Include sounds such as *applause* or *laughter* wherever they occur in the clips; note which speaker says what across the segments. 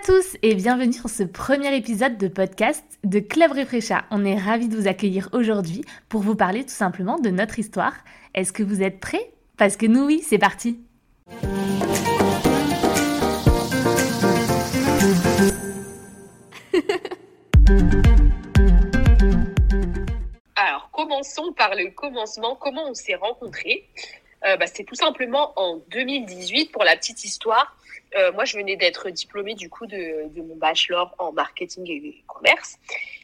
Speaker 1: à tous et bienvenue sur ce premier épisode de podcast de Club Refresha. On est ravis de vous accueillir aujourd'hui pour vous parler tout simplement de notre histoire. Est-ce que vous êtes prêts? Parce que nous oui, c'est parti *laughs*
Speaker 2: Alors, commençons par le commencement. Comment on s'est rencontrés? Euh, bah, C'était tout simplement en 2018 pour la petite histoire. Euh, moi, je venais d'être diplômée du coup de, de, mon bachelor en marketing et commerce.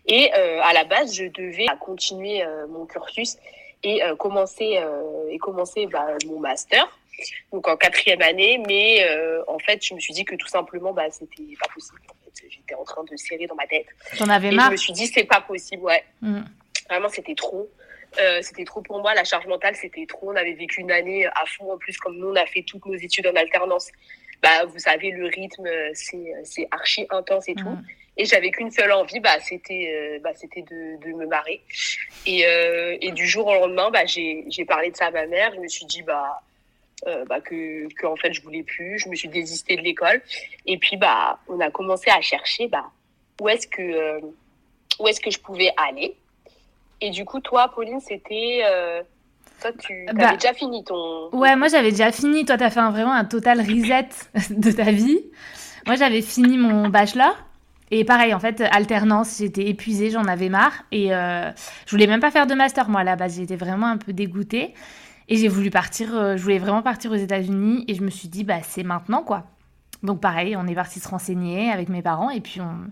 Speaker 2: Et euh, à la base, je devais continuer euh, mon cursus et commencer et commencer bah, mon master. Donc en quatrième année, mais en fait, je me suis dit que tout simplement, bah, c'était pas possible. En fait, j'étais en train de serrer dans ma tête.
Speaker 1: T'en avais
Speaker 2: et
Speaker 1: marre
Speaker 2: je me suis dit, c'est pas possible, ouais.
Speaker 1: Mm.
Speaker 2: Vraiment, c'était trop. Euh, c'était trop pour moi, la charge mentale, c'était trop. On avait vécu une année à fond en plus, comme nous, on a fait toutes nos études en alternance. Bah, vous savez, le rythme, c'est, c'est archi intense et tout.
Speaker 1: Mm.
Speaker 2: Et j'avais qu'une seule envie, bah, c'était, euh, bah, c'était de, de me marrer. Et, euh, et du jour au lendemain, bah, j'ai, j'ai parlé de ça à ma mère. Je me suis dit, bah, euh, bah, que, que, en fait, je voulais plus. Je me suis désistée de l'école. Et puis, bah, on a commencé à chercher, bah, où est-ce que, euh, où est-ce que je pouvais aller. Et du coup, toi, Pauline, c'était. Toi, tu avais
Speaker 1: Bah,
Speaker 2: déjà fini ton. ton-
Speaker 1: Ouais, moi j'avais déjà fini. Toi, t'as fait un- vraiment un total reset *laughs* de ta vie. Moi, j'avais fini mon bachelor. Et pareil, en fait, alternance, j'étais épuisée, j'en avais marre. Et euh, je voulais même pas faire de master, moi, à la base. J'étais vraiment un peu dégoûtée. Et j'ai voulu partir, euh, je voulais vraiment partir aux États-Unis. Et je me suis dit, bah, c'est maintenant, quoi. Donc, pareil, on est parti se renseigner avec mes parents. Et puis, on...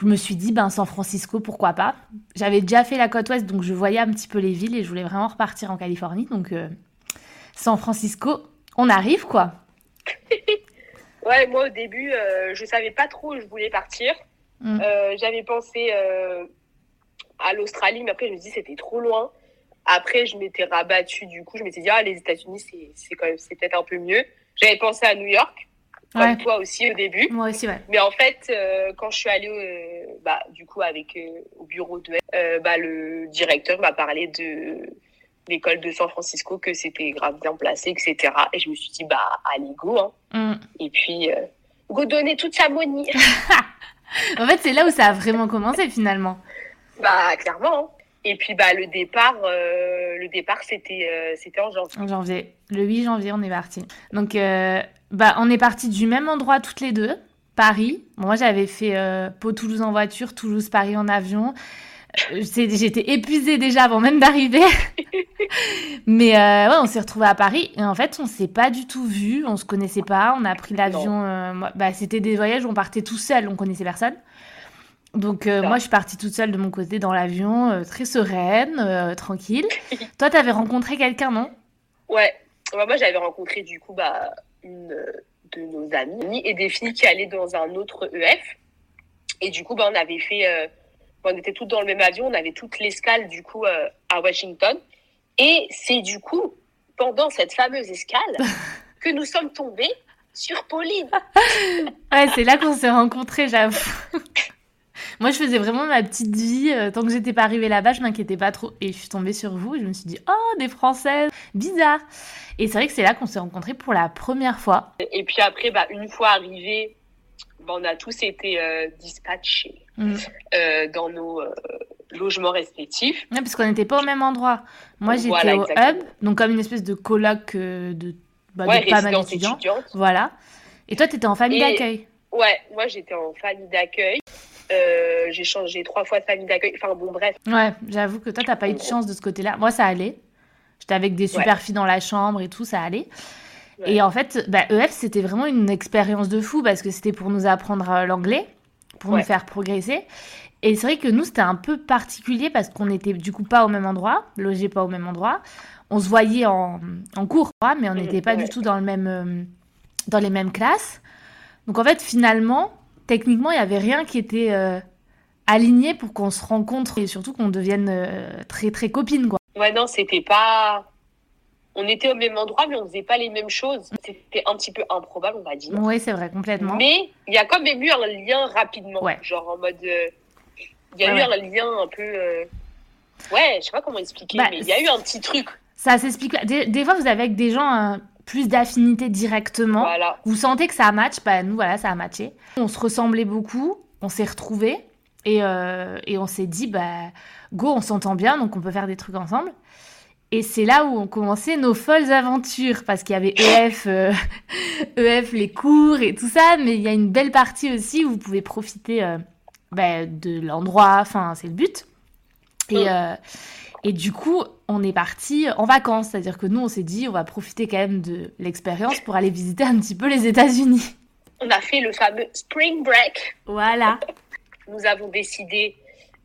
Speaker 1: je me suis dit, ben, San Francisco, pourquoi pas. J'avais déjà fait la côte ouest, donc je voyais un petit peu les villes. Et je voulais vraiment repartir en Californie. Donc, euh, San Francisco, on arrive, quoi. *laughs*
Speaker 2: Ouais, moi, au début, euh, je savais pas trop où je voulais partir.
Speaker 1: Mm.
Speaker 2: Euh, j'avais pensé euh, à l'Australie, mais après, je me dis c'était trop loin. Après, je m'étais rabattue, du coup, je m'étais dit, ah, les États-Unis, c'est c'est quand même, c'est peut-être un peu mieux. J'avais pensé à New York, comme
Speaker 1: Ouais.
Speaker 2: toi aussi au début.
Speaker 1: Moi aussi, ouais.
Speaker 2: Mais en fait, euh, quand je suis allée, euh, bah, du coup, avec euh, au bureau de, euh, bah, le directeur m'a parlé de l'école de San Francisco, que c'était grave bien placé, etc. Et je me suis dit, bah, allez, go, hein.
Speaker 1: Mm.
Speaker 2: Et puis, go donner toute sa money. *laughs*
Speaker 1: En fait, c'est là où ça a vraiment commencé, finalement.
Speaker 2: bah, clairement. Et puis, bah, le départ, euh, le départ, c'était, euh, c'était en janvier.
Speaker 1: En janvier. Le 8 janvier, on est parti. Donc, euh, bah, on est parti du même endroit toutes les deux, Paris. Bon, moi, j'avais fait euh, Pau-Toulouse en voiture, Toulouse-Paris en avion. J'étais épuisée déjà avant même d'arriver. *laughs* Mais ouais, on s'est retrouvés à Paris et en fait, on s'est pas du tout vus, on se connaissait pas. On a pris l'avion. bah, C'était des voyages où on partait tout seul, on connaissait personne. Donc, euh, moi, je suis partie toute seule de mon côté dans l'avion, euh, très sereine, euh, tranquille. *laughs* Toi, t'avais rencontré quelqu'un, non?
Speaker 2: Ouais. Bah, moi, j'avais rencontré, du coup, bah, une de nos amies et des filles qui allaient dans un autre EF. Et du coup, bah, on avait fait, on était toutes dans le même avion, on avait toute l'escale, du coup, à Washington. Et c'est du coup, pendant cette fameuse escale, *laughs* que nous sommes tombés sur Pauline. *laughs*
Speaker 1: Ouais, c'est là qu'on s'est rencontrés, j'avoue. Moi, je faisais vraiment ma petite vie. euh, tant que j'étais pas arrivée là-bas, je m'inquiétais pas trop. Et je suis tombée sur vous et je me suis dit, oh, des Françaises, bizarre. Et c'est vrai que c'est là qu'on s'est rencontrés pour la première fois.
Speaker 2: Et puis après, bah, une fois arrivés, bah, on a tous été euh, dispatchés
Speaker 1: Mm.
Speaker 2: euh, dans nos euh, logements respectifs.
Speaker 1: Ouais, parce qu'on n'était pas au même endroit. Moi, j'étais
Speaker 2: Voilà,
Speaker 1: au
Speaker 2: exactement.
Speaker 1: Hub, donc comme une espèce de colloque de, bah,
Speaker 2: ouais,
Speaker 1: de pas mal d'étudiants. Voilà. Et toi, t'étais en famille
Speaker 2: Et-
Speaker 1: d'accueil.
Speaker 2: Ouais, moi j'étais en famille d'accueil. Euh, j'ai changé trois fois de famille d'accueil. Enfin bon, bref.
Speaker 1: Ouais, j'avoue que toi, t'as pas eu de chance de ce côté-là. Moi, ça allait. J'étais avec des super filles dans la chambre et tout, ça allait.
Speaker 2: Ouais.
Speaker 1: Et en fait, bah, EF, c'était vraiment une expérience de fou parce que c'était pour nous apprendre euh, l'anglais, pour
Speaker 2: Ouais.
Speaker 1: nous faire progresser. Et c'est vrai que nous, c'était un peu particulier parce qu'on n'était du coup pas au même endroit, logés pas au même endroit. On se voyait en, en cours, mais on n'était pas
Speaker 2: ouais.
Speaker 1: du tout dans, le même, euh, dans les mêmes classes. Donc en fait, finalement, techniquement, il n'y avait rien qui était euh, aligné pour qu'on se rencontre et surtout qu'on devienne euh, très très copines, quoi.
Speaker 2: Ouais, non, c'était pas. On était au même endroit, mais on faisait pas les mêmes choses. C'était un petit peu improbable, on va dire.
Speaker 1: Oui, c'est vrai, complètement.
Speaker 2: Mais il y a quand même eu un lien rapidement.
Speaker 1: Ouais.
Speaker 2: Genre en mode. euh, Il y a
Speaker 1: Ouais,
Speaker 2: eu
Speaker 1: ouais.
Speaker 2: un lien un peu. Ouais, je sais pas comment expliquer,
Speaker 1: Bah,
Speaker 2: mais il y a eu un petit truc.
Speaker 1: Ça s'explique. Des, des fois, vous avez avec des gens, plus d'affinité directement.
Speaker 2: Voilà.
Speaker 1: Vous sentez que ça match, bah nous voilà, ça a matché. On se ressemblait beaucoup, on s'est retrouvés et, euh, et on s'est dit bah go, on s'entend bien donc on peut faire des trucs ensemble. Et c'est là où ont commencé nos folles aventures parce qu'il y avait EF, euh, *laughs* EF les cours et tout ça, mais il y a une belle partie aussi où vous pouvez profiter euh, bah, de l'endroit, enfin c'est le but. Et, euh, et du coup, on est parti en vacances, c'est-à-dire que nous on s'est dit on va profiter quand même de l'expérience pour aller visiter un petit peu les États-Unis.
Speaker 2: On a fait le fameux spring break.
Speaker 1: Voilà.
Speaker 2: Nous avons décidé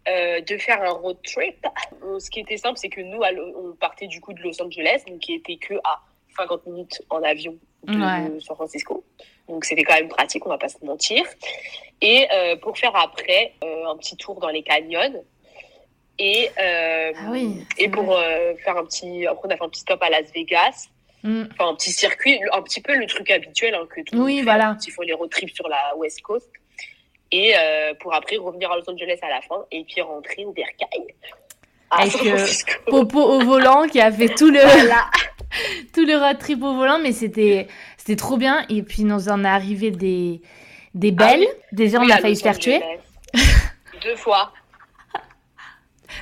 Speaker 2: euh, de faire un road trip. Euh, Ce qui était simple, c'est que nous, on partait du coup de Los Angeles, donc qui était que à 50 minutes en avion de
Speaker 1: Ouais.
Speaker 2: San Francisco. Donc c'était quand même pratique, on va pas se mentir. Et euh, pour faire après euh, un petit tour dans les canyons. Et, euh,
Speaker 1: Ah oui,
Speaker 2: et pour euh, faire un petit. Après, on a fait un petit stop à Las Vegas.
Speaker 1: Mm.
Speaker 2: Enfin, un petit circuit, un petit peu le truc habituel hein, que tout le monde
Speaker 1: Oui,
Speaker 2: fait
Speaker 1: voilà.
Speaker 2: ils font les road trips sur la West Coast. Et euh, pour après revenir à Los Angeles à la fin et puis rentrer au Bercail.
Speaker 1: Avec. Popo au volant qui a fait tout le,
Speaker 2: Voilà. *laughs*
Speaker 1: tout le road trip au volant, mais c'était trop bien. Et puis nous en est arrivé des, des belles. Déjà, on
Speaker 2: Ah
Speaker 1: a failli se faire tuer.
Speaker 2: Deux fois.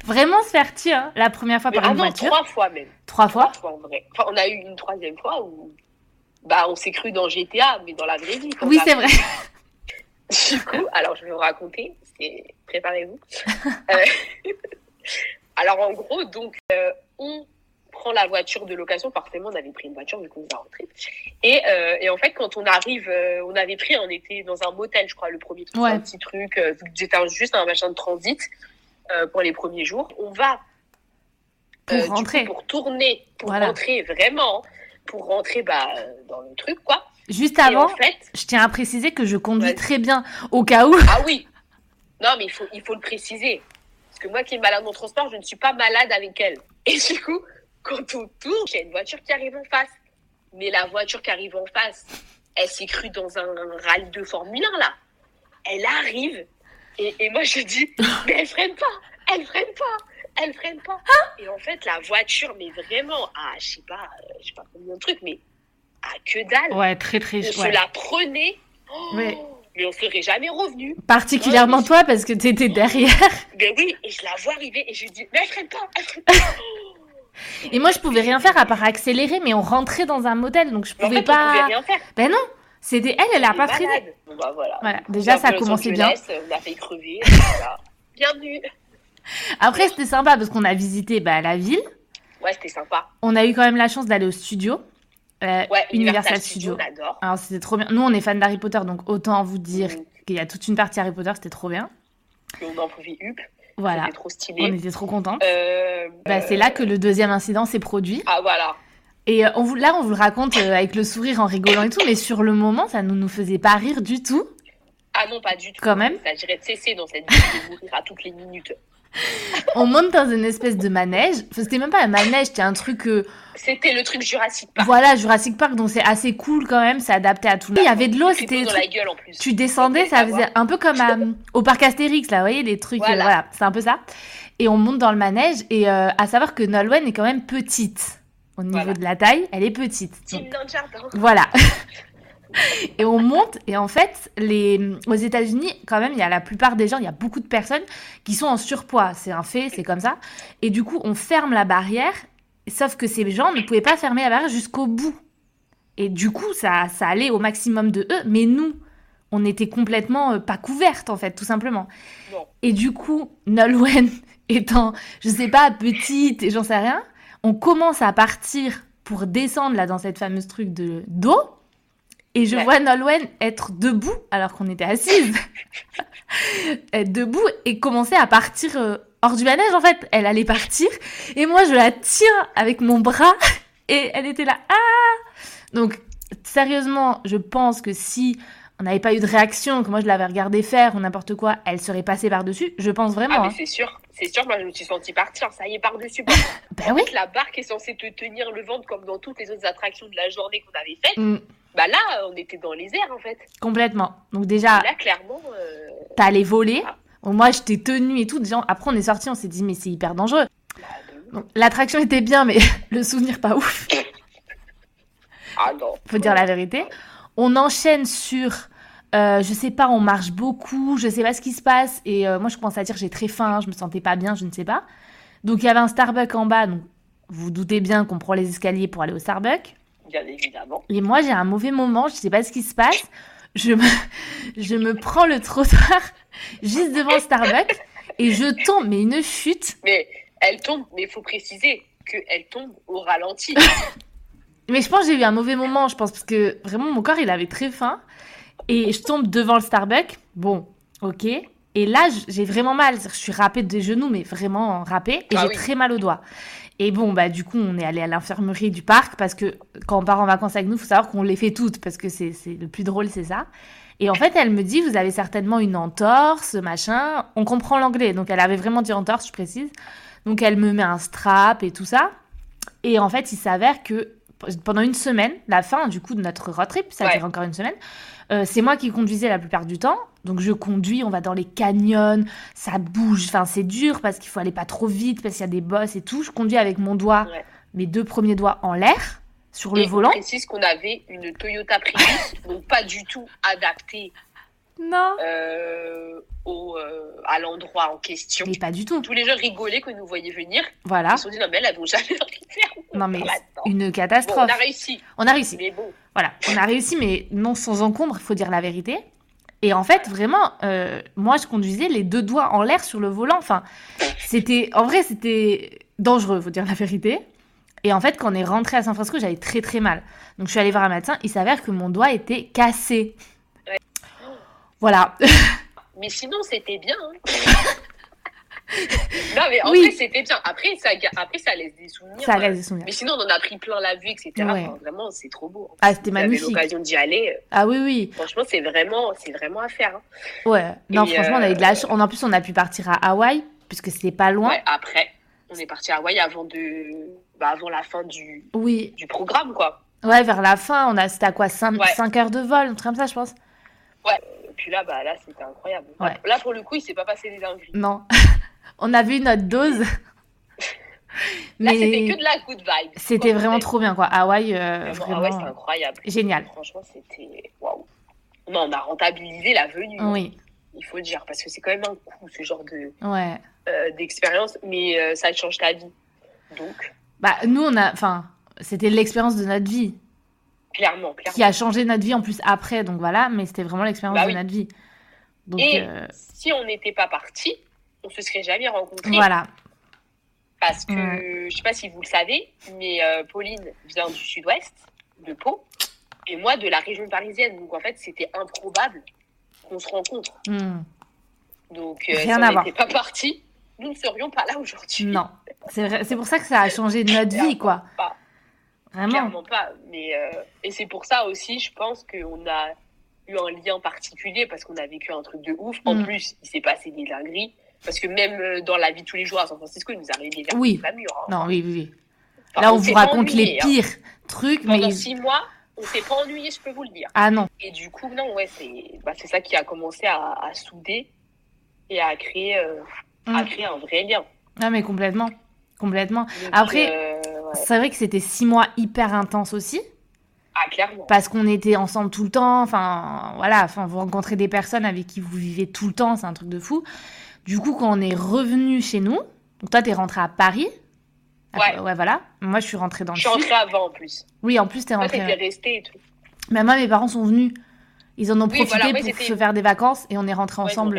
Speaker 1: Vraiment se faire hein, la première fois
Speaker 2: Mais
Speaker 1: par
Speaker 2: ah
Speaker 1: une
Speaker 2: non,
Speaker 1: voiture.
Speaker 2: trois fois même.
Speaker 1: Trois fois.
Speaker 2: Trois fois en vrai. Enfin, on a eu une troisième fois où bah, on s'est cru dans GTA, mais dans la vraie vie.
Speaker 1: Oui, c'est vrai. *laughs*
Speaker 2: Du coup, alors je vais vous raconter, préparez-vous. *laughs* Euh, *laughs* alors en gros, donc euh, on prend la voiture de location. Forcément, on avait pris une voiture vu qu'on va rentrer. Et, euh, et en fait, quand on arrive, euh, on avait pris, on était dans un motel, je crois, le premier truc,
Speaker 1: Ouais.
Speaker 2: un petit truc. C'était juste un machin de transit euh, pour les premiers jours. On va
Speaker 1: Pour
Speaker 2: coup,
Speaker 1: rentrer.
Speaker 2: pour tourner, pour
Speaker 1: Voilà.
Speaker 2: rentrer vraiment, pour rentrer bah, euh, dans le truc quoi.
Speaker 1: Juste avant,
Speaker 2: en fait,
Speaker 1: je tiens à préciser que je conduis
Speaker 2: Ouais.
Speaker 1: très bien au cas où.
Speaker 2: Ah oui. Non, mais il faut, il faut le préciser. Parce que moi qui est malade en transport, je ne suis pas malade avec elle. Et du coup, quand on tourne, il y a une voiture qui arrive en face. Mais la voiture qui arrive en face, elle s'est crue dans un rallye de Formule 1, là. Elle arrive. Et, et moi, je dis, *laughs* mais elle freine pas. Elle freine pas. Elle freine pas. Et en fait, la voiture, mais vraiment, à, je sais pas, euh, je sais pas combien de trucs, mais à que dalle.
Speaker 1: Ouais, très très.
Speaker 2: On se
Speaker 1: ouais.
Speaker 2: la prenait. Oh. Mais on serait jamais revenu.
Speaker 1: Particulièrement
Speaker 2: Ouais,
Speaker 1: toi parce que t'étais derrière. *laughs*
Speaker 2: Mais oui, et je la vois arriver et je dis, mais elle freine pas, elle freine pas.
Speaker 1: Et moi, je pouvais rien faire à part accélérer, mais on rentrait dans un motel, donc je
Speaker 2: Mais en
Speaker 1: pouvais
Speaker 2: fait, on pouvait
Speaker 1: pas.
Speaker 2: rien faire.
Speaker 1: Ben non, c'était elle, elle a pas.
Speaker 2: Bon, bah, voilà.
Speaker 1: Voilà,
Speaker 2: On
Speaker 1: déjà ça a commencé bien.
Speaker 2: On a fait crever. voilà. Bienvenue.
Speaker 1: Après, c'était sympa parce qu'on a visité bah, la ville.
Speaker 2: Ouais, c'était sympa.
Speaker 1: On a eu quand même la chance d'aller au studio, euh,
Speaker 2: Ouais,
Speaker 1: Universal
Speaker 2: Universal
Speaker 1: Studio.
Speaker 2: Studio, on adore.
Speaker 1: Alors c'était trop bien. Nous, on est fans d'Harry Potter, donc autant vous dire
Speaker 2: Mm.
Speaker 1: qu'il y a toute une partie Harry Potter, c'était trop bien.
Speaker 2: Et on en pouvait hup.
Speaker 1: Voilà,
Speaker 2: C'était trop
Speaker 1: on
Speaker 2: stylé.
Speaker 1: était trop contents.
Speaker 2: Euh,
Speaker 1: Bah,
Speaker 2: euh,
Speaker 1: c'est là que le deuxième incident s'est produit.
Speaker 2: Ah, voilà.
Speaker 1: Et euh, on vous, là, on vous le raconte euh, avec le sourire en rigolant et tout, mais sur le moment, ça ne nous faisait pas rire du tout.
Speaker 2: Ah non, pas du tout.
Speaker 1: Quand même.
Speaker 2: Il s'agirait de cesser dans cette vie de mourir à toutes les minutes. *laughs*
Speaker 1: On monte dans une espèce de manège. Enfin, c'était même pas un manège, c'était un truc, euh,
Speaker 2: C'était le truc Jurassic Park.
Speaker 1: voilà, Jurassic Park, donc c'est assez cool quand même, c'est adapté à tout. le monde. Il y avait de l'eau, c'était. Tu descendais, ça faisait un peu comme à- au parc Astérix, là, vous voyez, des trucs, euh,
Speaker 2: Voilà.
Speaker 1: voilà, c'est un peu ça. Et on monte dans le manège, et euh, à savoir que Nolwenn est quand même petite. Au niveau
Speaker 2: Voilà.
Speaker 1: de la taille, elle est petite. Donc,
Speaker 2: dans le jardin.
Speaker 1: voilà. *laughs* *laughs* et on monte, et en fait, les... aux États-Unis, quand même, il y a la plupart des gens, il y a beaucoup de personnes qui sont en surpoids. C'est un fait, c'est comme ça. Et du coup, on ferme la barrière, sauf que ces gens ne pouvaient pas fermer la barrière jusqu'au bout. Et du coup, ça, ça allait au maximum de eux, mais nous, on était complètement euh, pas couvertes, en fait, tout simplement.
Speaker 2: Non.
Speaker 1: Et du coup, Nolwenn *laughs* étant, je sais pas, petite et j'en sais rien, on commence à partir pour descendre là dans cette fameuse truc de d'eau. Et je
Speaker 2: Ouais.
Speaker 1: vois Nolwenn être debout alors qu'on était assises. *laughs* être debout et commencer à partir euh, hors du manège en fait. Elle allait partir et moi je la tiens avec mon bras *laughs* et elle était là. Ah Donc sérieusement, je pense que si on n'avait pas eu de réaction, que moi je l'avais regardé faire ou n'importe quoi, elle serait passée par-dessus. Je pense vraiment.
Speaker 2: Ah, mais
Speaker 1: hein.
Speaker 2: c'est sûr. C'est sûr, moi, je me suis sentie partir. Ça y est, par-dessus. *laughs*
Speaker 1: Ben oui.
Speaker 2: La barque est censée te tenir le ventre comme dans toutes les autres attractions de la journée qu'on avait faites.
Speaker 1: Mm,
Speaker 2: Bah là, on était dans les airs, en fait.
Speaker 1: complètement. Donc déjà,
Speaker 2: Là, clairement, euh,
Speaker 1: t'as allé voler.
Speaker 2: Ah.
Speaker 1: Bon, moi, j'étais tenue et tout. Déjà, après, on est sorti, on s'est dit, mais c'est hyper dangereux.
Speaker 2: bah,
Speaker 1: l'attraction était bien, mais *laughs* le souvenir pas ouf.
Speaker 2: Ah non.
Speaker 1: faut dire la vérité. On enchaîne sur, euh, je sais pas, on marche beaucoup, je sais pas ce qui se passe. Et euh, moi, je commence à dire j'ai très faim, je me sentais pas bien, je ne sais pas. Donc il y avait un Starbucks en bas, donc vous vous doutez bien qu'on prend les escaliers pour aller au Starbucks.
Speaker 2: Bien évidemment.
Speaker 1: Et moi, j'ai un mauvais moment, je sais pas ce qui se passe. Je me, *laughs* je me prends le trottoir *laughs* juste devant Starbucks et je tombe, mais une chute.
Speaker 2: Mais elle tombe, mais il faut préciser qu'elle tombe au ralenti. *laughs*
Speaker 1: Mais je pense que j'ai eu un mauvais moment, je pense, parce que vraiment mon corps il avait très faim. Et je tombe devant le Starbucks. Bon, ok. Et là, j'ai vraiment mal. Je suis râpée des genoux, mais vraiment râpée. Et
Speaker 2: Ah
Speaker 1: j'ai
Speaker 2: oui.
Speaker 1: très mal au doigt. Et bon, bah, du coup, on est allé à l'infirmerie du parc parce que quand on part en vacances avec nous, il faut savoir qu'on les fait toutes parce que c'est le plus drôle, c'est ça. Et en fait, elle me dit, vous avez certainement une entorse, machin. On comprend l'anglais. Donc, elle avait vraiment dit entorse, je précise. Donc, elle me met un strap et tout ça. Et en fait, il s'avère que pendant une semaine, la fin du coup de notre road trip, ça
Speaker 2: Ouais.
Speaker 1: dure encore une semaine, euh, c'est moi qui conduisais la plupart du temps. Donc je conduis, on va dans les canyons, ça bouge, enfin c'est dur parce qu'il faut aller pas trop vite, parce qu'il y a des bosses et tout. Je conduis avec mon doigt,
Speaker 2: Ouais.
Speaker 1: mes deux premiers doigts en l'air, sur le
Speaker 2: Et
Speaker 1: volant.
Speaker 2: précise qu'on avait une Toyota Prius, donc pas du tout adaptée
Speaker 1: Non
Speaker 2: euh, au, euh, à l'endroit en question.
Speaker 1: Mais pas du tout.
Speaker 2: Tous les gens rigolaient que nous voyaient venir.
Speaker 1: Voilà.
Speaker 2: Ils se sont dit, non, mais elles vont jamais arriver.
Speaker 1: Non mais une
Speaker 2: Bon,
Speaker 1: catastrophe.
Speaker 2: on a réussi.
Speaker 1: On a réussi.
Speaker 2: Mais bon,
Speaker 1: Voilà, on a réussi, mais non sans encombre, il faut dire la vérité. Et en fait, vraiment, euh, moi, je conduisais les deux doigts en l'air sur le volant. Enfin, c'était, en vrai, c'était dangereux, faut dire la vérité. Et en fait, quand on est rentré à San Francisco, j'avais très très mal. Donc, je suis allée voir un médecin. Il s'avère que mon doigt était cassé. Voilà. *laughs*
Speaker 2: mais sinon, c'était bien. hein. *laughs* non, mais en
Speaker 1: Oui.
Speaker 2: vrai, c'était bien. Après ça, après, ça laisse des souvenirs.
Speaker 1: Ça
Speaker 2: euh,
Speaker 1: laisse des souvenirs.
Speaker 2: Mais sinon, on en a pris plein la vue, etc.
Speaker 1: Ouais.
Speaker 2: Enfin, vraiment, c'est trop beau. hein.
Speaker 1: Ah, c'était magnifique.
Speaker 2: l'occasion d'y aller. euh,
Speaker 1: Ah oui, oui.
Speaker 2: Franchement, c'est vraiment, c'est vraiment à faire. hein.
Speaker 1: Ouais. Non,
Speaker 2: Et,
Speaker 1: franchement, on a eu de la
Speaker 2: euh,
Speaker 1: chance. En plus, on a pu partir à Hawaï, puisque c'était pas loin.
Speaker 2: Ouais, après, on est parti à Hawaï avant de, bah, avant la fin du,
Speaker 1: Oui.
Speaker 2: du programme, quoi.
Speaker 1: Ouais, vers la fin, on a, c'était à quoi 5,
Speaker 2: Ouais.
Speaker 1: heures de vol, un truc comme ça, je pense.
Speaker 2: Et puis là, bah, là, c'était incroyable.
Speaker 1: Ouais.
Speaker 2: Là, pour le coup, il s'est pas passé des dingueries.
Speaker 1: Non. *laughs* on a vu notre dose.
Speaker 2: Là, *laughs* c'était
Speaker 1: Mais
Speaker 2: que de la good vibe.
Speaker 1: c'était vraiment trop bien, quoi. Hawaï, euh,
Speaker 2: Vraiment, ah ouais, c'est incroyable.
Speaker 1: génial.
Speaker 2: Franchement, c'était waouh. Non, on a rentabilisé la venue, hein,
Speaker 1: Oui,
Speaker 2: il faut dire, parce que c'est quand même un coup, ce genre de
Speaker 1: ouais.
Speaker 2: euh, d'expérience, mais euh, ça change ta vie. Donc,
Speaker 1: Bah, nous, on a. Enfin, c'était l'expérience de notre vie
Speaker 2: clairement, clairement.
Speaker 1: qui a changé notre vie en plus après, donc voilà, mais c'était vraiment l'expérience
Speaker 2: Bah
Speaker 1: de notre vie. Donc,
Speaker 2: Et
Speaker 1: euh,
Speaker 2: si on n'était pas parti, on se serait jamais rencontrés.
Speaker 1: voilà.
Speaker 2: Parce que, je sais pas si vous le savez, mais euh, Pauline vient du sud-ouest, de Pau, et moi de la région parisienne. Donc en fait, c'était improbable qu'on se rencontre.
Speaker 1: Hmm.
Speaker 2: Donc euh,
Speaker 1: Rien
Speaker 2: si on n'était pas partis, nous ne serions pas là aujourd'hui.
Speaker 1: Non. C'est pour ça que ça a changé notre vie, quoi.
Speaker 2: pas.
Speaker 1: Vraiment.
Speaker 2: Clairement pas. Mais, euh, et c'est pour ça aussi, je pense qu'on a eu un lien particulier parce qu'on a vécu un truc de ouf. En
Speaker 1: Mm.
Speaker 2: plus, il s'est passé des dingueries. Parce que même euh, dans la vie de tous les jours à San Francisco, il nous arrivait des dingueries
Speaker 1: Oui.
Speaker 2: pas mûres. hein.
Speaker 1: Non, oui, oui.
Speaker 2: Enfin,
Speaker 1: Là, on, vous raconte
Speaker 2: ennuyé,
Speaker 1: les
Speaker 2: hein.
Speaker 1: pires trucs, mais.
Speaker 2: Pendant six mois, on s'est pas ennuyé, je peux vous le dire.
Speaker 1: Ah non.
Speaker 2: Et du coup, non, ouais, c'est bah, ça qui a commencé à, à souder et à créer, euh, à
Speaker 1: Mm.
Speaker 2: créer un vrai lien.
Speaker 1: Ah, mais complètement. Complètement.
Speaker 2: Donc,
Speaker 1: Après-
Speaker 2: euh.
Speaker 1: C'est vrai que c'était six mois hyper intenses aussi.
Speaker 2: ah, clairement.
Speaker 1: parce qu'on était ensemble tout le temps. Enfin, voilà, enfin, vous rencontrez des personnes avec qui vous vivez tout le temps, c'est un truc de fou. Du coup, quand on est revenu chez nous, donc toi, t'es rentré à Paris.
Speaker 2: Ouais.
Speaker 1: ouais, voilà. Moi, je suis rentrée dans
Speaker 2: Je
Speaker 1: le
Speaker 2: suis
Speaker 1: sud.
Speaker 2: rentrée avant en plus.
Speaker 1: Oui, en plus, t'es rentrée.
Speaker 2: t'étais restée et tout.
Speaker 1: Mais moi, mes parents sont venus. Ils en ont
Speaker 2: Oui,
Speaker 1: profité
Speaker 2: voilà,
Speaker 1: pour se faire des vacances et on est rentrés
Speaker 2: Ouais,
Speaker 1: ensemble.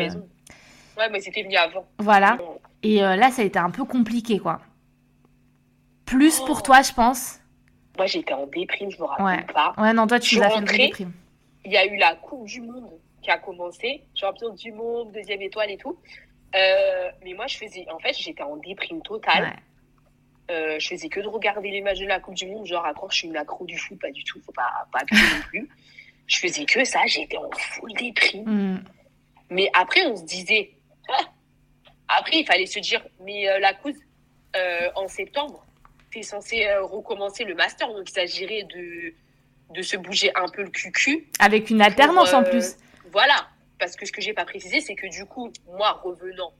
Speaker 2: Ouais, mais c'était venu avant.
Speaker 1: Voilà. Et euh, là, ça a été un peu compliqué, quoi. Plus
Speaker 2: Oh.
Speaker 1: pour toi, je pense.
Speaker 2: Moi, j'étais en déprime, je me rappelle
Speaker 1: Ouais.
Speaker 2: pas.
Speaker 1: Ouais, non, toi, tu
Speaker 2: suis
Speaker 1: nous as fait déprime.
Speaker 2: Il y a eu la Coupe du Monde qui a commencé. Champion du Monde, deuxième étoile et tout. Euh, mais moi, je faisais. En fait, j'étais en déprime totale.
Speaker 1: Ouais.
Speaker 2: Euh, je faisais que de regarder les matchs de la Coupe du Monde. Genre, à quoi je suis une accro du foot, pas du tout. Faut pas, pas non plus. Je faisais que ça. J'étais en full déprime.
Speaker 1: Hmm.
Speaker 2: Mais après, on se disait. *laughs* Après, il fallait se dire, mais euh, la coupe, en septembre, censé euh, recommencer le master. Donc, il s'agirait de, de se bouger un peu le cul-cul.
Speaker 1: Avec une alternance
Speaker 2: Pour,
Speaker 1: en
Speaker 2: euh,
Speaker 1: plus.
Speaker 2: Voilà. Parce que ce que j'ai pas précisé, c'est que du coup, moi, revenant,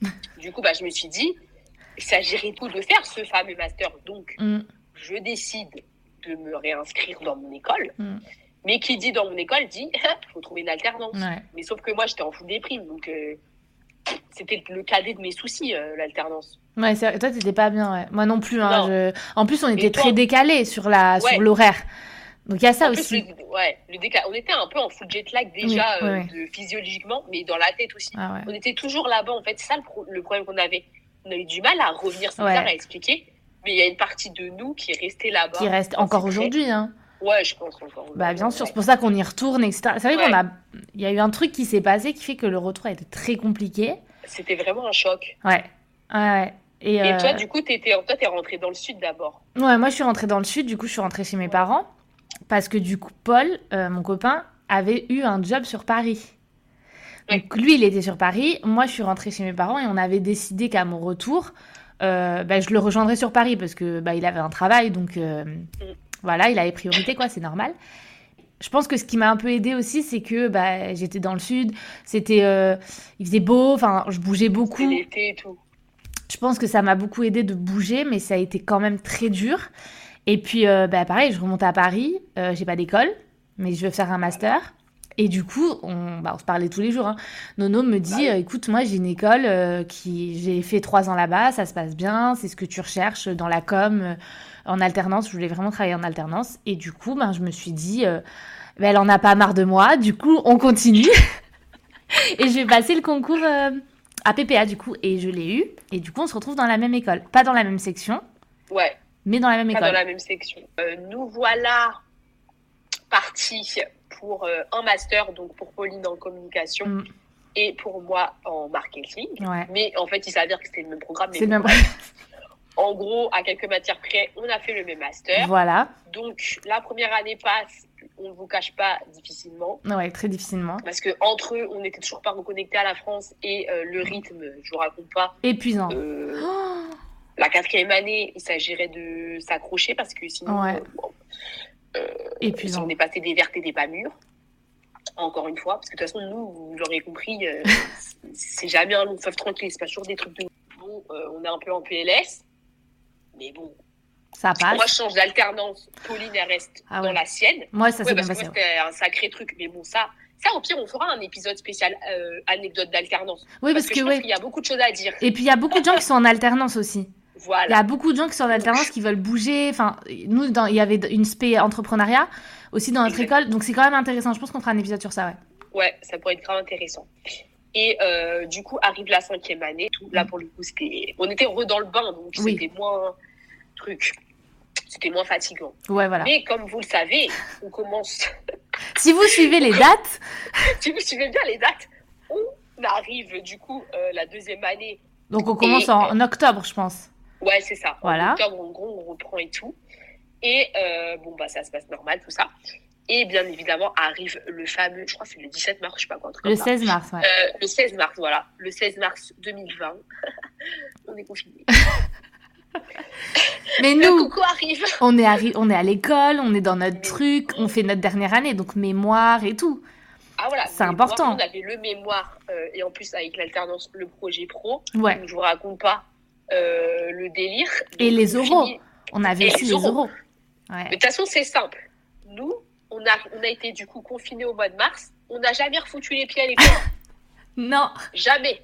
Speaker 2: *laughs* du coup, bah, je me suis dit, il s'agirait tout de faire ce fameux master. Donc,
Speaker 1: Hmm.
Speaker 2: je décide de me réinscrire dans mon école.
Speaker 1: Mm.
Speaker 2: Mais qui dit dans mon école dit *laughs* faut trouver une alternance.
Speaker 1: Ouais.
Speaker 2: Mais sauf que moi, j'étais en full déprime. Donc, euh, c'était le cadet de mes soucis, euh, l'alternance.
Speaker 1: Ouais, c'est. Toi, t'étais pas bien, ouais. Moi non plus. Hein,
Speaker 2: Non.
Speaker 1: je- En plus, on était
Speaker 2: toi
Speaker 1: très décalés sur la
Speaker 2: Ouais.
Speaker 1: sur l'horaire. Donc il y a ça
Speaker 2: En plus,
Speaker 1: aussi.
Speaker 2: le, ouais, le déca- on était un peu en full jet lag déjà
Speaker 1: Oui,
Speaker 2: euh, de- physiologiquement, mais dans la tête aussi.
Speaker 1: Ah.
Speaker 2: On était toujours là-bas, en fait. C'est ça le, pro- le problème qu'on avait. On a eu du mal à revenir, c'est à expliquer. Mais il y a une partie de nous qui est restée là-bas.
Speaker 1: Qui reste encore aujourd'hui. Hein.
Speaker 2: Ouais, je pense encore.
Speaker 1: Bah bien sûr, c'est pour ça qu'on y retourne, etc. C'est vrai
Speaker 2: Ouais.
Speaker 1: qu'on a, il y a eu un truc qui s'est passé qui fait que le retour a été très compliqué.
Speaker 2: C'était vraiment un choc.
Speaker 1: Ouais, ouais. Et,
Speaker 2: Et
Speaker 1: euh,
Speaker 2: toi, du coup, t'étais, toi, t'es rentré dans le sud d'abord.
Speaker 1: ouais, moi je suis rentrée dans le sud, du coup je suis rentrée chez mes parents parce que du coup Paul, euh, mon copain, avait eu un job sur Paris. Donc lui, il était sur Paris, moi je suis rentrée chez mes parents et on avait décidé qu'à mon retour, euh, bah, je le rejoindrais sur Paris parce que bah, il avait un travail, donc euh, voilà, il avait priorité quoi, c'est normal. Je pense que ce qui m'a un peu aidé aussi, c'est que bah, j'étais dans le sud, c'était, euh, il faisait beau, enfin je bougeais beaucoup.
Speaker 2: l'été et tout.
Speaker 1: Je pense que ça m'a beaucoup aidé de bouger, mais ça a été quand même très dur. Et puis, euh, bah, pareil, je remonte à Paris, euh, j'ai pas d'école, mais je veux faire un master. Et du coup, on, bah, on se parlait tous les jours. hein. Nono me dit,
Speaker 2: Bah
Speaker 1: euh, écoute, moi j'ai une école euh, qui, j'ai fait trois ans là-bas, ça se passe bien, c'est ce que tu recherches dans la com, euh, en alternance. Je voulais vraiment travailler en alternance. Et du coup, ben, je me suis dit, euh, bah, elle en a pas marre de moi. Du coup, on continue. *laughs* et je vais passer le concours à PPA du coup, et je l'ai eu. Et du coup, on se retrouve dans la même école, pas dans la même section,
Speaker 2: Ouais,
Speaker 1: mais dans la même
Speaker 2: pas
Speaker 1: école.
Speaker 2: dans la même section. Nous voilà partis pour euh, un master, donc pour Pauline en communication
Speaker 1: Mm.
Speaker 2: et pour moi en marketing.
Speaker 1: Ouais.
Speaker 2: Mais en fait, il s'avère que c'était le même programme.
Speaker 1: C'est le même.
Speaker 2: En gros, à quelques matières près, on a fait le même master.
Speaker 1: voilà.
Speaker 2: Donc, la première année passe, on ne vous cache pas, difficilement.
Speaker 1: Ouais, très difficilement.
Speaker 2: Parce que entre eux, on n'était toujours pas reconnectés à la France et euh, le rythme, je vous raconte pas.
Speaker 1: Épuisant.
Speaker 2: euh,
Speaker 1: Oh *gasps*
Speaker 2: la quatrième année, il s'agirait de s'accrocher parce que sinon,
Speaker 1: Ouais.
Speaker 2: euh,
Speaker 1: épuisant.
Speaker 2: on est passé des vertes et des pas mûres. Encore une fois, parce que de toute façon, nous, vous l'aurez compris, euh, *laughs* c'est jamais un long fleuve tranquille, c'est pas toujours des trucs de. Bon, euh, on est un peu en PLS, mais bon,
Speaker 1: Ça passe.
Speaker 2: moi je change d'alternance, Pauline elle reste
Speaker 1: Ah
Speaker 2: dans la sienne.
Speaker 1: Moi, ça
Speaker 2: Ouais, moi, c'était un sacré truc, mais bon, ça, ça au pire, on fera un épisode spécial euh, anecdote d'alternance.
Speaker 1: Oui,
Speaker 2: parce,
Speaker 1: parce
Speaker 2: que,
Speaker 1: que,
Speaker 2: je pense
Speaker 1: ouais.
Speaker 2: qu'il y a beaucoup de choses à dire.
Speaker 1: Et puis, il y a beaucoup de gens qui sont en alternance aussi. Il y a beaucoup de gens qui sont en alternance, qui veulent bouger. Enfin, nous, dans- il y avait une spé entrepreneuriat aussi dans notre école. Donc, c'est quand même intéressant. Je pense qu'on fera un épisode sur ça, ouais.
Speaker 2: Ouais, ça pourrait être grave intéressant. Et euh, du coup, arrive la cinquième année. Tout, là, pour le coup, c'était. On était re dans le bain, donc
Speaker 1: Oui.
Speaker 2: c'était moins. Truc. C'était moins fatigant.
Speaker 1: Ouais, voilà.
Speaker 2: Mais comme vous le savez, on commence. *laughs*
Speaker 1: Si vous suivez les dates, *laughs*
Speaker 2: si vous suivez bien les dates, on arrive du coup euh, la deuxième année.
Speaker 1: donc on commence
Speaker 2: Et-
Speaker 1: en, en octobre, je pense.
Speaker 2: Ouais, c'est ça.
Speaker 1: Voilà.
Speaker 2: En octobre, en gros, on reprend et tout. Et euh, bon, bah, ça se passe normal, tout ça. Et bien évidemment, arrive le fameux, je crois que c'est le 17 mars, je sais pas quoi,
Speaker 1: Le
Speaker 2: comme ça.
Speaker 1: 16 mars, ouais.
Speaker 2: Euh, le 16 mars, voilà. Le 16 mars 2020. *laughs* on est confinés. *laughs*
Speaker 1: Mais nous,
Speaker 2: arrive.
Speaker 1: on est, arri- on est à l'école, on est dans notre truc, on fait notre dernière année, donc mémoire et tout.
Speaker 2: Ah voilà.
Speaker 1: C'est important.
Speaker 2: On avait le mémoire euh, et en plus avec l'alternance, le projet pro.
Speaker 1: Ouais.
Speaker 2: Donc, je vous raconte pas euh, le délire.
Speaker 1: Et les
Speaker 2: finit-
Speaker 1: On avait aussi
Speaker 2: les
Speaker 1: les.
Speaker 2: Mais
Speaker 1: Ouais.
Speaker 2: de toute façon, c'est simple. Nous, on a, on a été du coup confinés au mois de mars. On n'a jamais refoutu les pieds à l'école. *laughs*
Speaker 1: Non,
Speaker 2: jamais.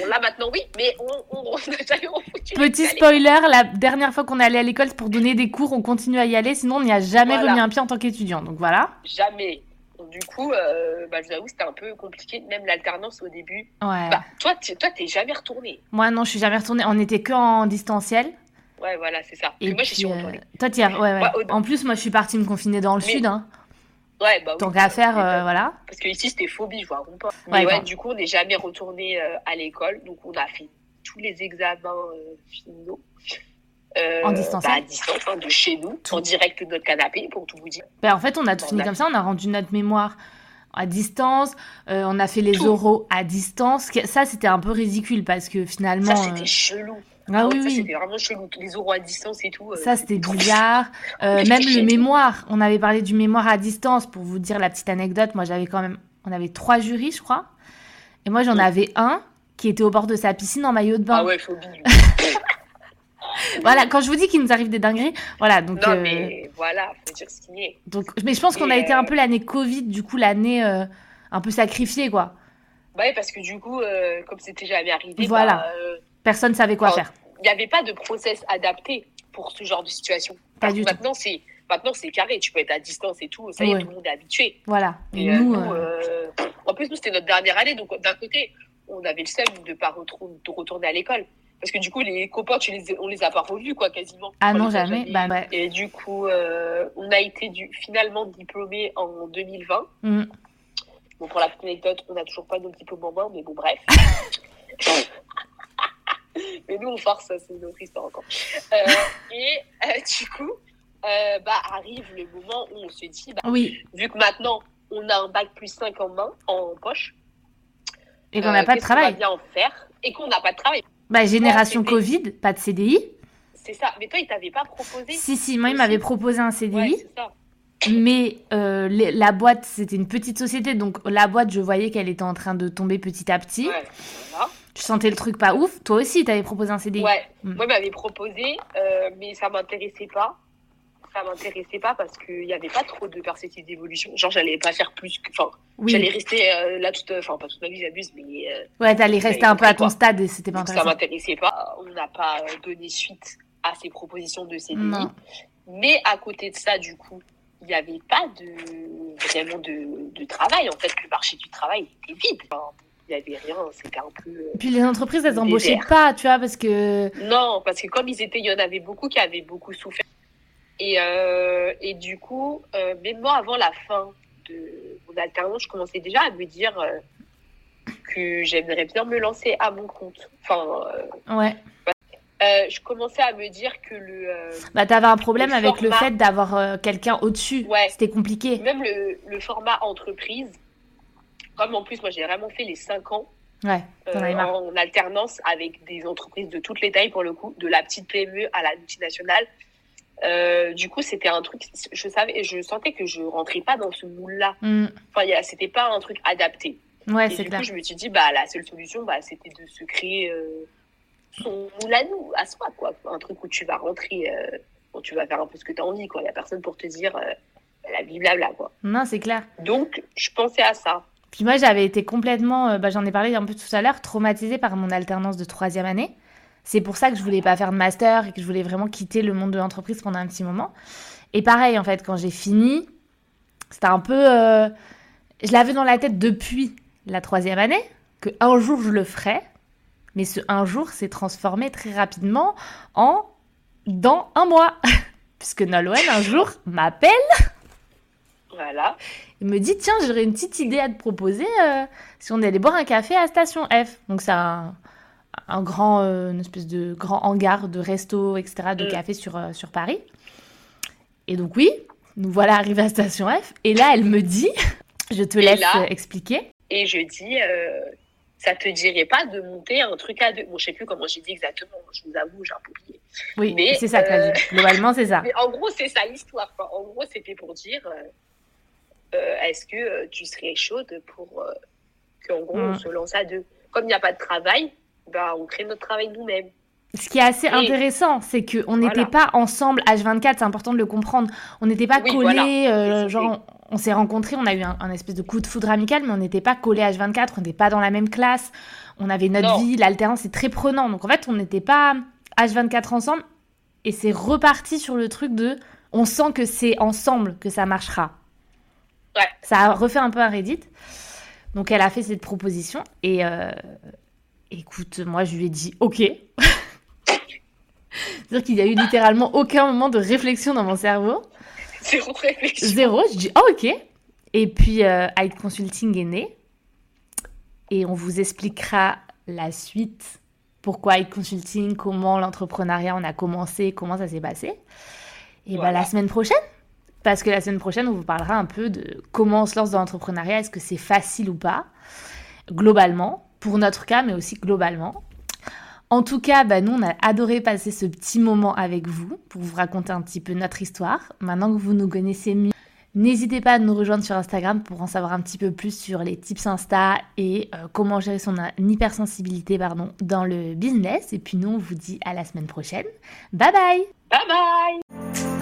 Speaker 2: Bon, là maintenant, oui, mais on on- jamais refoutu les
Speaker 1: petit
Speaker 2: pieds à l'école.
Speaker 1: spoiler, la dernière fois qu'on est allé à l'école, pour donner des cours, on continue à y aller, sinon on n'y a jamais
Speaker 2: Voilà.
Speaker 1: remis un pied en tant qu'étudiant. Donc voilà.
Speaker 2: Jamais. Donc, du coup, euh, bah, je vous avoue, c'était un peu compliqué, même l'alternance au début.
Speaker 1: Ouais.
Speaker 2: Bah, toi, tu- toi, t'es jamais retourné.
Speaker 1: Moi non, je suis jamais retournée. On était que en distanciel.
Speaker 2: Ouais, voilà, c'est ça.
Speaker 1: Et
Speaker 2: Et moi,
Speaker 1: puis,
Speaker 2: suis
Speaker 1: euh,
Speaker 2: retournée.
Speaker 1: toi, as- ouais, ouais.
Speaker 2: Ouais, au-
Speaker 1: En plus, moi, je suis partie me confiner dans le
Speaker 2: Mais-
Speaker 1: sud. Hein.
Speaker 2: Ouais, bah oui.
Speaker 1: Tant qu'à faire, euh, voilà.
Speaker 2: Parce que ici, c'était phobie, je raconte pas. Mais ouais, du coup, on n'est jamais retourné euh, à l'école. Donc, on a fait tous les examens finaux. Euh,
Speaker 1: En distanciel
Speaker 2: bah, À distance, hein, de chez nous, en direct de notre canapé, pour tout vous dire.
Speaker 1: Ben, en fait, on a tout
Speaker 2: On
Speaker 1: fini
Speaker 2: a-
Speaker 1: comme ça. On a rendu notre mémoire à distance. euh, on a fait les
Speaker 2: Tout.
Speaker 1: oraux à distance. Ça, c'était un peu ridicule parce que finalement.
Speaker 2: Ça, c'était
Speaker 1: euh,
Speaker 2: chelou.
Speaker 1: Ah oui,
Speaker 2: ça,
Speaker 1: oui.
Speaker 2: c'était vraiment chelou. Les oraux à distance et tout.
Speaker 1: Ça, c'était bizarre.
Speaker 2: C'était
Speaker 1: même le mémoire. On avait parlé du mémoire à distance. Pour vous dire la petite anecdote, moi, j'avais quand même. On avait trois jurys, je crois. Et moi, j'en
Speaker 2: Ouais.
Speaker 1: avais un qui était au bord de sa piscine en maillot de bain.
Speaker 2: Ah ouais, phobie. *laughs* *laughs*
Speaker 1: Voilà, quand je vous dis qu'il nous arrive des dingueries, voilà, donc
Speaker 2: non,
Speaker 1: euh,
Speaker 2: mais Voilà, faut dire ce qui est.
Speaker 1: Donc, mais je pense qu'on a été un
Speaker 2: euh,
Speaker 1: peu l'année Covid, du coup, l'année euh, un peu sacrifiée, quoi.
Speaker 2: Bah oui, parce que du coup, euh, comme c'était jamais arrivé,
Speaker 1: Voilà.
Speaker 2: bah,
Speaker 1: Personne savait quoi faire.
Speaker 2: il n'y avait pas de process adapté pour ce genre de situation.
Speaker 1: Pas
Speaker 2: Parce
Speaker 1: du
Speaker 2: que
Speaker 1: tout.
Speaker 2: maintenant, c'est maintenant c'est carré, tu peux être à distance et tout, ça y est,
Speaker 1: Ouais.
Speaker 2: tout le monde est habitué.
Speaker 1: Voilà. Et,
Speaker 2: euh,
Speaker 1: nous,
Speaker 2: nous,
Speaker 1: euh,
Speaker 2: en plus, nous, c'était notre dernière année, donc d'un côté, on avait le seum de pas retrou- de retourner à l'école. Parce que du coup, les copains, tu les, on les a pas revus, quoi, quasiment.
Speaker 1: ah
Speaker 2: On
Speaker 1: non, jamais. Bah, ouais.
Speaker 2: Et du coup, euh, on a été du, finalement diplômés en 2020.
Speaker 1: Mm.
Speaker 2: Bon, pour la petite anecdote, on n'a toujours pas nos diplômes en main, mais bon, bref. *laughs* mais nous, on force, c'est une autre histoire encore. Euh, et euh, du coup, bah, arrive le moment où on se dit, bah,
Speaker 1: Oui.
Speaker 2: vu que maintenant, on a un bac plus 5 en main, en poche,
Speaker 1: Et qu'on n'a pas de
Speaker 2: va
Speaker 1: travail.
Speaker 2: bien en faire et qu'on n'a pas de travail.
Speaker 1: Bah, génération Covid, pas de CDI.
Speaker 2: C'est ça. Mais toi, il t'avait pas proposé
Speaker 1: Si, si, moi, il m'avait proposé un CDI.
Speaker 2: Ouais, c'est ça.
Speaker 1: Mais euh, les- la boîte, c'était une petite société, donc la boîte, je voyais qu'elle était en train de tomber petit à petit.
Speaker 2: Ouais, voilà.
Speaker 1: Je sentais le truc pas ouf. Toi aussi, t'avais proposé un CDI.
Speaker 2: Ouais,
Speaker 1: Mm.
Speaker 2: moi, il m'avait proposé, euh, mais ça m'intéressait pas. Ça m'intéressait pas parce qu'il n'y avait pas trop de perspectives d'évolution. Genre, j'allais pas faire plus que. Enfin,
Speaker 1: Oui.
Speaker 2: j'allais rester euh, là toute. Enfin, pas toute ma vie, j'abuse, mais euh,
Speaker 1: Ouais, t'allais rester un peu à ton stade et c'était pas
Speaker 2: donc ça
Speaker 1: intéressant.
Speaker 2: m'intéressait pas. On n'a pas euh, donné suite à ces propositions de CDI.
Speaker 1: Non.
Speaker 2: Mais à côté de ça, du coup, il n'y avait pas de vraiment de, de travail. En fait, le marché du travail était vide. Enfin, il n'y avait rien. C'était un peu. euh,
Speaker 1: Et puis les entreprises, elles
Speaker 2: Le
Speaker 1: embauchaient
Speaker 2: désert.
Speaker 1: pas, tu vois, parce que.
Speaker 2: Non, parce que comme ils étaient, il y en avait beaucoup qui avaient beaucoup souffert. Et, euh, et du coup, euh, même moi, avant la fin de mon alternance, je commençais déjà à me dire euh, que j'aimerais bien me lancer à mon compte. Enfin,
Speaker 1: Ouais.
Speaker 2: je commençais à me dire que le,
Speaker 1: Bah, t'avais un problème
Speaker 2: Le
Speaker 1: avec le fait d'avoir quelqu'un au-dessus.
Speaker 2: Ouais.
Speaker 1: C'était compliqué.
Speaker 2: même le, le format entreprise, comme en plus, moi, j'ai vraiment fait les 5 ans
Speaker 1: Ouais, marre.
Speaker 2: en alternance avec des entreprises de toutes les tailles pour le coup, de la petite PME à la multinationale. Euh, du coup, c'était un truc, je savais, je sentais que je rentrais pas dans ce moule-là.
Speaker 1: Mm.
Speaker 2: Enfin, c'était pas un truc adapté.
Speaker 1: Ouais,
Speaker 2: Et
Speaker 1: c'est
Speaker 2: du
Speaker 1: clair.
Speaker 2: coup, je me suis dit, bah, la seule solution, bah, c'était de se créer euh, son moule à nous, à soi, quoi. Un truc où tu vas rentrer, euh, où tu vas faire un peu ce que tu as envie, quoi. Il y a personne pour te dire la vie, blabla, quoi.
Speaker 1: Non, c'est clair.
Speaker 2: Donc, je pensais à ça.
Speaker 1: Puis moi, j'avais été complètement, bah, j'en ai parlé un peu tout à l'heure, traumatisée par mon alternance de troisième année. C'est pour ça que je voulais pas faire de master et que je voulais vraiment quitter le monde de l'entreprise pendant un petit moment. Et pareil, en fait, quand j'ai fini, c'était un peu... euh, Je l'avais dans la tête depuis la troisième année, que un jour je le ferais. Mais ce un jour s'est transformé très rapidement en dans un mois. *laughs* Puisque Nolwenn, un jour, m'appelle
Speaker 2: Voilà.
Speaker 1: il me dit tiens j'aurais une petite idée à te proposer euh, si on allait boire un café à Station F donc c'est un, un grand euh, une espèce de grand hangar de resto etc de
Speaker 2: Mm.
Speaker 1: café sur euh, sur Paris et donc oui nous voilà arrivés à Station F et là elle me dit je te
Speaker 2: Et
Speaker 1: laisse
Speaker 2: là-
Speaker 1: expliquer
Speaker 2: Et je dis, euh, ça te dirait pas de monter un truc à deux? Bon, je sais plus comment j'ai dit exactement, je vous avoue, j'ai un peu oublié.
Speaker 1: oui
Speaker 2: Mais,
Speaker 1: c'est ça
Speaker 2: euh,
Speaker 1: dit globalement c'est ça *laughs*
Speaker 2: Mais en gros, c'est ça l'histoire. En gros, c'était pour dire, euh, est-ce que tu serais chaude pour qu'en gros, on
Speaker 1: Mm.
Speaker 2: se lance à deux? Comme il n'y a pas de travail, bah, on crée notre travail nous-mêmes.
Speaker 1: Ce qui est assez intéressant, c'est qu'on
Speaker 2: Voilà.
Speaker 1: n'était pas ensemble H24, c'est important de le comprendre. On n'était pas
Speaker 2: Oui,
Speaker 1: collés,
Speaker 2: voilà.
Speaker 1: euh, genre on, on s'est rencontrés, on a eu un, un espèce de coup de foudre amical, mais on n'était pas collés H24, on n'était pas dans la même classe, on avait notre
Speaker 2: Non.
Speaker 1: vie, l'alternance est très prenant. Donc en fait, on n'était pas H24 ensemble, et c'est reparti sur le truc de on sent que c'est ensemble que ça marchera.
Speaker 2: Ouais.
Speaker 1: Ça a refait un peu un Reddit. Donc elle a fait cette proposition, et euh, écoute, moi je lui ai dit ok. *laughs* C'est-à-dire qu'il y a eu littéralement aucun moment de réflexion dans mon cerveau.
Speaker 2: Zéro réflexion.
Speaker 1: Zéro. Je dis, oh, ok. Et puis, euh, Hyde Consulting est né. Et on vous expliquera la suite. Pourquoi Hyde Consulting, comment l'entrepreneuriat, on a commencé, comment ça s'est passé. Et bah,
Speaker 2: Voilà.
Speaker 1: la semaine prochaine. Parce que la semaine prochaine, on vous parlera un peu de comment on se lance dans l'entrepreneuriat. Est-ce que c'est facile ou pas? Globalement. Pour notre cas, mais aussi globalement. En tout cas, bah, nous, on a adoré passer ce petit moment avec vous pour vous raconter un petit peu notre histoire. Maintenant que vous nous connaissez mieux, n'hésitez pas à nous rejoindre sur Instagram pour en savoir un petit peu plus sur les tips Insta et euh, comment gérer son hypersensibilité pardon, dans le business. Et puis nous, on vous dit à la semaine prochaine. Bye bye
Speaker 2: Bye bye